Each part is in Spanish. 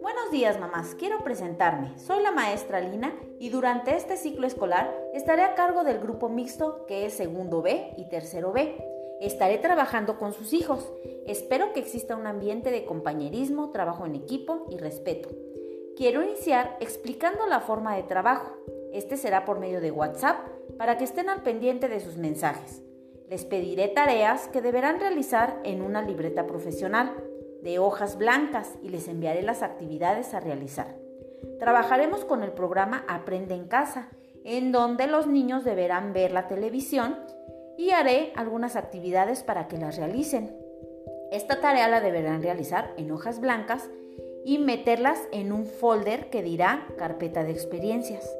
Buenos días mamás, quiero presentarme. Soy la maestra Lina y durante este ciclo escolar estaré a cargo del grupo mixto que es segundo B y tercero B. Estaré trabajando con sus hijos. Espero que exista un ambiente de compañerismo, trabajo en equipo y respeto. Quiero iniciar explicando la forma de trabajo. Este será por medio de WhatsApp para que estén al pendiente de sus mensajes. Les pediré tareas que deberán realizar en una libreta profesional de hojas blancas y les enviaré las actividades a realizar. Trabajaremos con el programa Aprende en casa, en donde los niños deberán ver la televisión y haré algunas actividades para que las realicen. Esta tarea la deberán realizar en hojas blancas y meterlas en un folder que dirá carpeta de experiencias.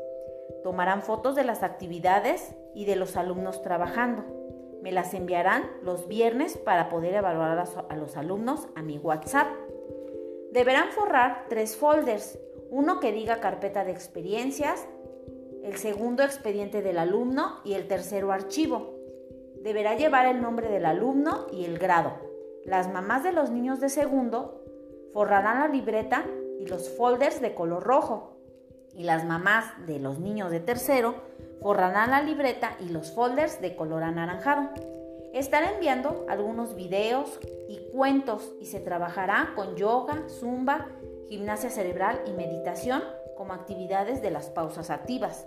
Tomarán fotos de las actividades y de los alumnos trabajando. Me las enviarán los viernes para poder evaluar a los alumnos a mi WhatsApp. Deberán forrar tres folders, uno que diga carpeta de experiencias, el segundo expediente del alumno y el tercero archivo. Deberá llevar el nombre del alumno y el grado. Las mamás de los niños de segundo forrarán la libreta y los folders de color rojo. Y las mamás de los niños de tercero forrarán la libreta y los folders de color anaranjado. Estaré enviando algunos videos y cuentos y se trabajará con yoga, zumba, gimnasia cerebral y meditación como actividades de las pausas activas.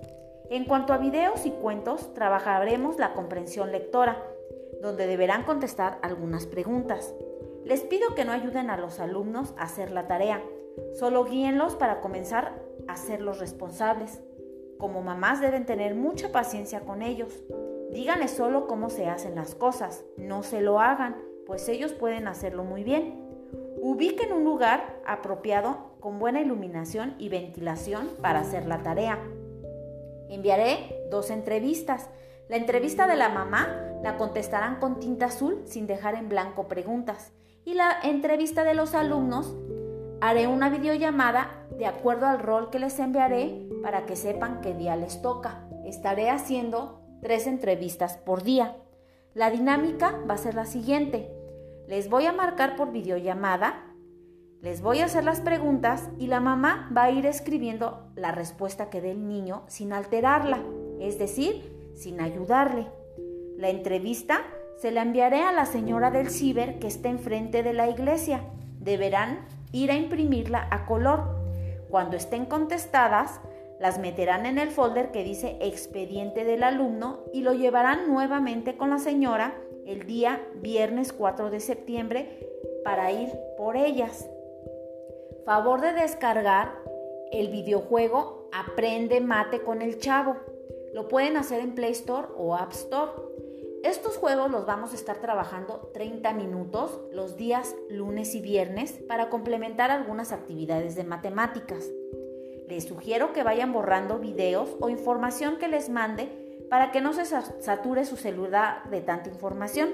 En cuanto a videos y cuentos, trabajaremos la comprensión lectora, donde deberán contestar algunas preguntas. Les pido que no ayuden a los alumnos a hacer la tarea, solo guíenlos para comenzar a ser los responsables. Como mamás deben tener mucha paciencia con ellos. Díganles solo cómo se hacen las cosas, no se lo hagan, pues ellos pueden hacerlo muy bien. Ubiquen un lugar apropiado con buena iluminación y ventilación para hacer la tarea. Enviaré dos entrevistas. La entrevista de la mamá la contestarán con tinta azul sin dejar en blanco preguntas. Y la entrevista de los alumnos haré una videollamada de acuerdo al rol que les enviaré para que sepan qué día les toca. Estaré haciendo tres entrevistas por día. La dinámica va a ser la siguiente. Les voy a marcar por videollamada, les voy a hacer las preguntas y la mamá va a ir escribiendo la respuesta que dé el niño sin alterarla, es decir, sin ayudarle. La entrevista se la enviaré a la señora del ciber que está enfrente de la iglesia. Deberán ir a imprimirla a color. Cuando estén contestadas, las meterán en el folder que dice expediente del alumno y lo llevarán nuevamente con la señora el día viernes 4 de septiembre para ir por ellas. Favor de descargar el videojuego Aprende Mate con el Chavo. Lo pueden hacer en Play Store o App Store. Estos juegos los vamos a estar trabajando 30 minutos los días lunes y viernes para complementar algunas actividades de matemáticas. Les sugiero que vayan borrando videos o información que les mande para que no se sature su celular de tanta información.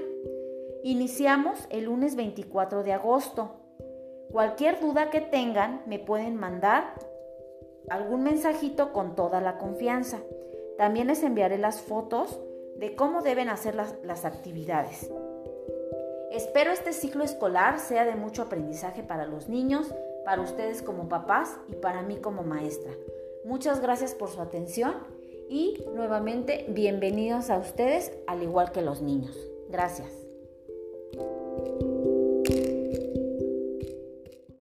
Iniciamos el lunes 24 de agosto. Cualquier duda que tengan me pueden mandar algún mensajito con toda la confianza. También les enviaré las fotos de cómo deben hacer las, las actividades. Espero este ciclo escolar sea de mucho aprendizaje para los niños para ustedes como papás y para mí como maestra. Muchas gracias por su atención y nuevamente bienvenidos a ustedes al igual que los niños. Gracias.